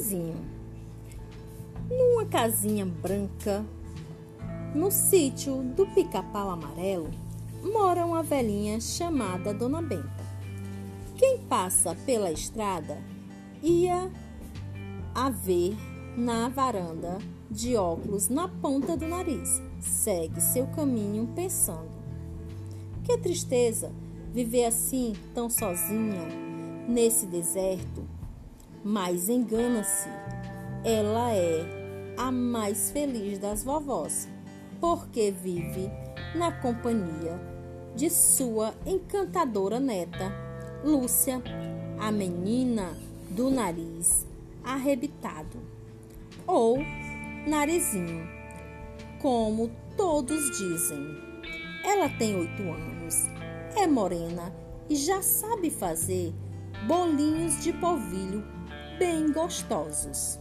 Narizinho. Numa casinha branca, no sítio do Pica-Pau Amarelo, mora uma velhinha chamada Dona Benta. Quem passa pela estrada ia a ver na varanda de óculos na ponta do nariz. Segue seu caminho pensando: que tristeza viver assim, tão sozinha, nesse deserto. Mas engana-se, ela é a mais feliz das vovós, porque vive na companhia de sua encantadora neta, Lúcia, a menina do nariz arrebitado, ou narizinho, como todos dizem. Ela tem oito anos, é morena e já sabe fazer bolinhos de polvilho bem gostosos.